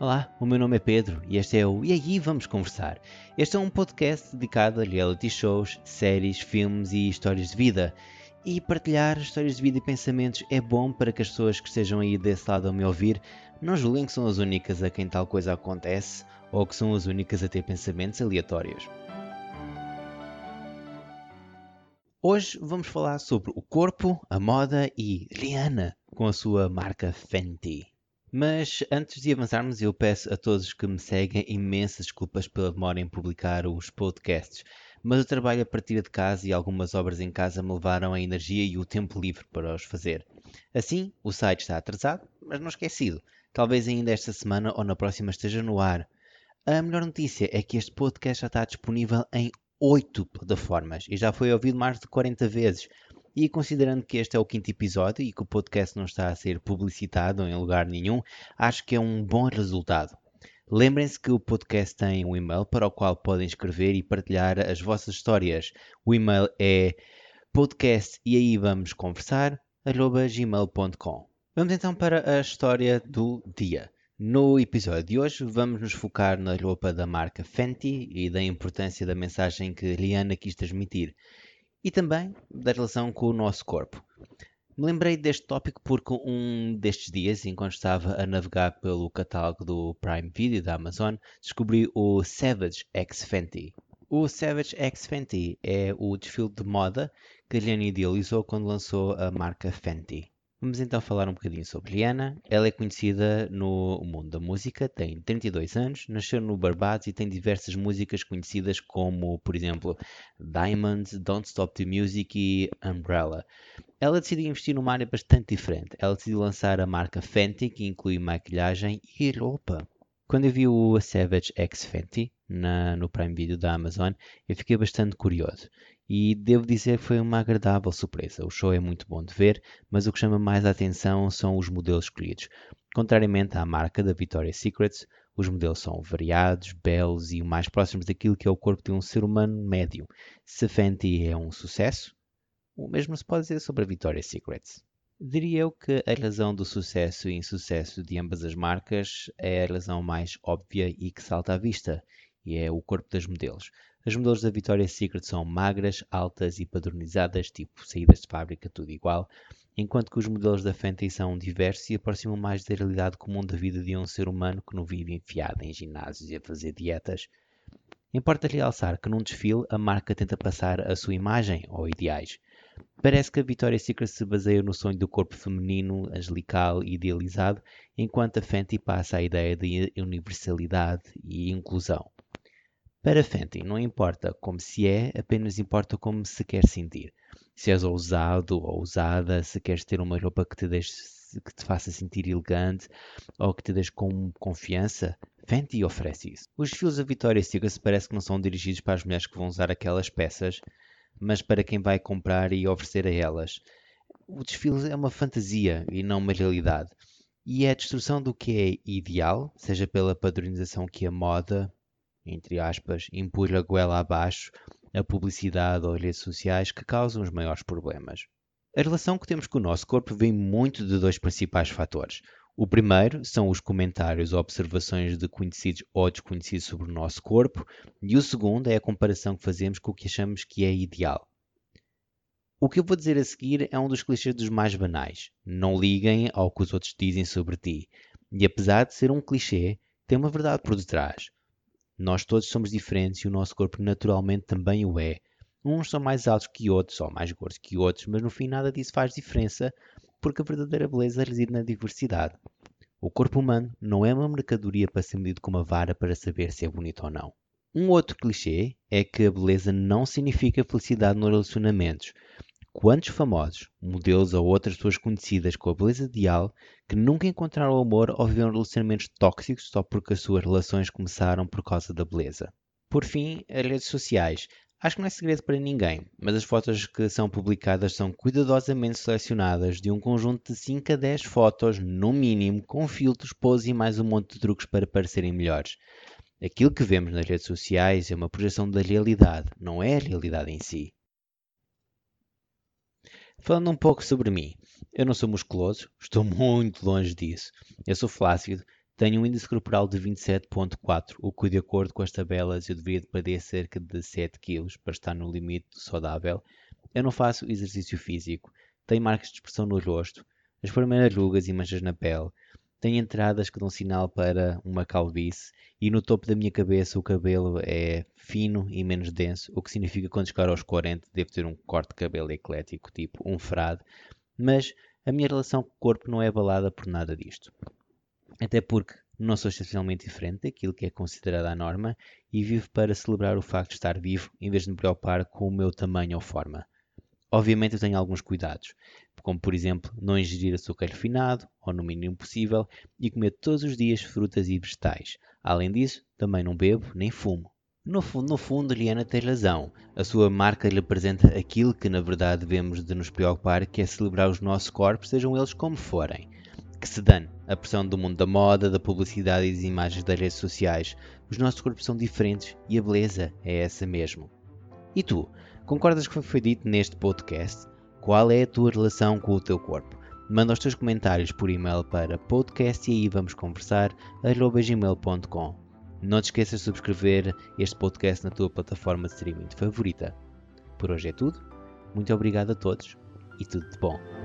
Olá, o meu nome é Pedro e este é o E aí vamos conversar. Este é um podcast dedicado a reality shows, séries, filmes e histórias de vida. E partilhar histórias de vida e pensamentos é bom para que as pessoas que estejam aí desse lado a me ouvir não julguem que são as únicas a quem tal coisa acontece ou que são as únicas a ter pensamentos aleatórios. Hoje vamos falar sobre o corpo, a moda e Rihanna com a sua marca Fenty. Mas antes de avançarmos, eu peço a todos que me seguem imensas desculpas pela demora em publicar os podcasts. Mas o trabalho a partir de casa e algumas obras em casa me levaram a energia e o tempo livre para os fazer. Assim, o site está atrasado, mas não esquecido. Talvez ainda esta semana ou na próxima esteja no ar. A melhor notícia é que este podcast já está disponível em oito plataformas e já foi ouvido mais de 40 vezes. E considerando que este é o quinto episódio e que o podcast não está a ser publicitado em lugar nenhum, acho que é um bom resultado. Lembrem-se que o podcast tem um e-mail para o qual podem escrever e partilhar as vossas histórias. O e-mail é podcast e aí vamos conversar gmail.com. Vamos então para a história do dia. No episódio de hoje vamos nos focar na roupa da marca Fenty e da importância da mensagem que Rihanna quis transmitir e também da relação com o nosso corpo. Me lembrei deste tópico porque um destes dias, enquanto estava a navegar pelo catálogo do Prime Video da Amazon, descobri o Savage X Fenty. O Savage X Fenty é o desfile de moda que Rihanna idealizou quando lançou a marca Fenty. Vamos então falar um bocadinho sobre Rihanna. Ela é conhecida no mundo da música, tem 32 anos, nasceu no Barbados e tem diversas músicas conhecidas como, por exemplo, Diamonds, Don't Stop the Music e Umbrella. Ela decidiu investir numa área bastante diferente. Ela decidiu lançar a marca Fenty, que inclui maquilhagem e roupa. Quando eu vi o Savage X Fenty na, no Prime Video da Amazon, eu fiquei bastante curioso e devo dizer que foi uma agradável surpresa. O show é muito bom de ver, mas o que chama mais a atenção são os modelos escolhidos. Contrariamente à marca da Victoria's Secret, os modelos são variados, belos e mais próximos daquilo que é o corpo de um ser humano médio. Se Fenty é um sucesso, o mesmo se pode dizer sobre a Victoria's Secret. Diria eu que a razão do sucesso e insucesso de ambas as marcas é a razão mais óbvia e que salta à vista, e é o corpo das modelos. As modelos da Victoria's Secret são magras, altas e padronizadas, tipo saídas de fábrica, tudo igual, enquanto que os modelos da Fenty são diversos e aproximam mais da realidade comum da vida de um ser humano que não vive enfiado em ginásios e a fazer dietas. Importa realçar que num desfile a marca tenta passar a sua imagem ou ideais. Parece que a Victoria's Secret se baseia no sonho do corpo feminino, angelical e idealizado, enquanto a Fenty passa a ideia de universalidade e inclusão. Para Fenty, não importa como se é, apenas importa como se quer sentir. Se és ousado ou ousada, se queres ter uma roupa que te, deixe, que te faça sentir elegante ou que te deixe com confiança, Fenty oferece isso. Os desfiles da Victoria's Secret parece que não são dirigidos para as mulheres que vão usar aquelas peças, mas para quem vai comprar e oferecer a elas. O desfile é uma fantasia e não uma realidade. E é a destruição do que é ideal, seja pela padronização que a moda, entre aspas, empurra a goela abaixo a publicidade ou as redes sociais que causam os maiores problemas. A relação que temos com o nosso corpo vem muito de dois principais fatores. O primeiro são os comentários ou observações de conhecidos ou desconhecidos sobre o nosso corpo, e o segundo é a comparação que fazemos com o que achamos que é ideal. O que eu vou dizer a seguir é um dos clichês dos mais banais. Não liguem ao que os outros dizem sobre ti. E apesar de ser um clichê, tem uma verdade por detrás. Nós todos somos diferentes e o nosso corpo naturalmente também o é. Uns são mais altos que outros, ou mais gordos que outros, mas no fim nada disso faz diferença, porque a verdadeira beleza reside na diversidade. O corpo humano não é uma mercadoria para ser medido com uma vara para saber se é bonito ou não. Um outro clichê é que a beleza não significa felicidade nos relacionamentos. Quantos famosos, modelos ou outras pessoas conhecidas com a beleza ideal que nunca encontraram amor ou viveram relacionamentos tóxicos só porque as suas relações começaram por causa da beleza? Por fim, as redes sociais. Acho que não é segredo para ninguém, mas as fotos que são publicadas são cuidadosamente selecionadas de um conjunto de 5 a 10 fotos, no mínimo, com filtros, pose e mais um monte de truques para parecerem melhores. Aquilo que vemos nas redes sociais é uma projeção da realidade, não é a realidade em si. Falando um pouco sobre mim, eu não sou musculoso, estou muito longe disso. Eu sou flácido, Tenho um índice corporal de 27.4, o que de acordo com as tabelas eu deveria perder cerca de 7 kg para estar no limite saudável. Eu não faço exercício físico, tenho marcas de expressão no rosto, as primeiras rugas e manchas na pele, tenho entradas que dão sinal para uma calvície e no topo da minha cabeça o cabelo é fino e menos denso, o que significa que quando chegar aos 40 devo ter um corte de cabelo eclético, tipo um frade, mas a minha relação com o corpo não é abalada por nada disto. Até porque não sou excepcionalmente diferente daquilo que é considerado a norma e vivo para celebrar o facto de estar vivo em vez de me preocupar com o meu tamanho ou forma. Obviamente eu tenho alguns cuidados, como por exemplo não ingerir açúcar refinado, ou no mínimo possível, e comer todos os dias frutas e vegetais. Além disso, também não bebo nem fumo. No fundo, no fundo, Liana tem razão. A sua marca representa aquilo que na verdade devemos de nos preocupar, que é celebrar os nossos corpos, sejam eles como forem que se dane a pressão do mundo da moda, da publicidade e das imagens das redes sociais. Os nossos corpos são diferentes e a beleza é essa mesmo. E tu, concordas com o que foi dito neste podcast? Qual é a tua relação com o teu corpo? Manda os teus comentários por e-mail para podcast e aí vamos conversar gmail.com. Não te esqueças de subscrever este podcast na tua plataforma de streaming favorita. Por hoje é tudo. Muito obrigado a todos e tudo de bom.